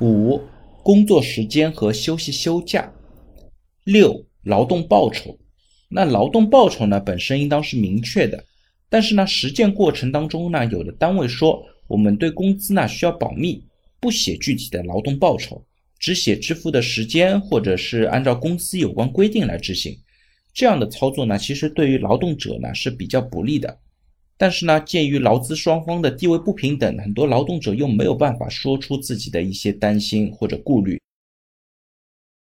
五、工作时间和休息休假。六、劳动报酬。那劳动报酬呢，本身应当是明确的，但是呢，实践过程当中呢，有的单位说我们对工资呢需要保密，不写具体的劳动报酬，只写支付的时间，或者是按照公司有关规定来执行。这样的操作呢，其实对于劳动者呢是比较不利的。但是呢，鉴于劳资双方的地位不平等，很多劳动者又没有办法说出自己的一些担心或者顾虑，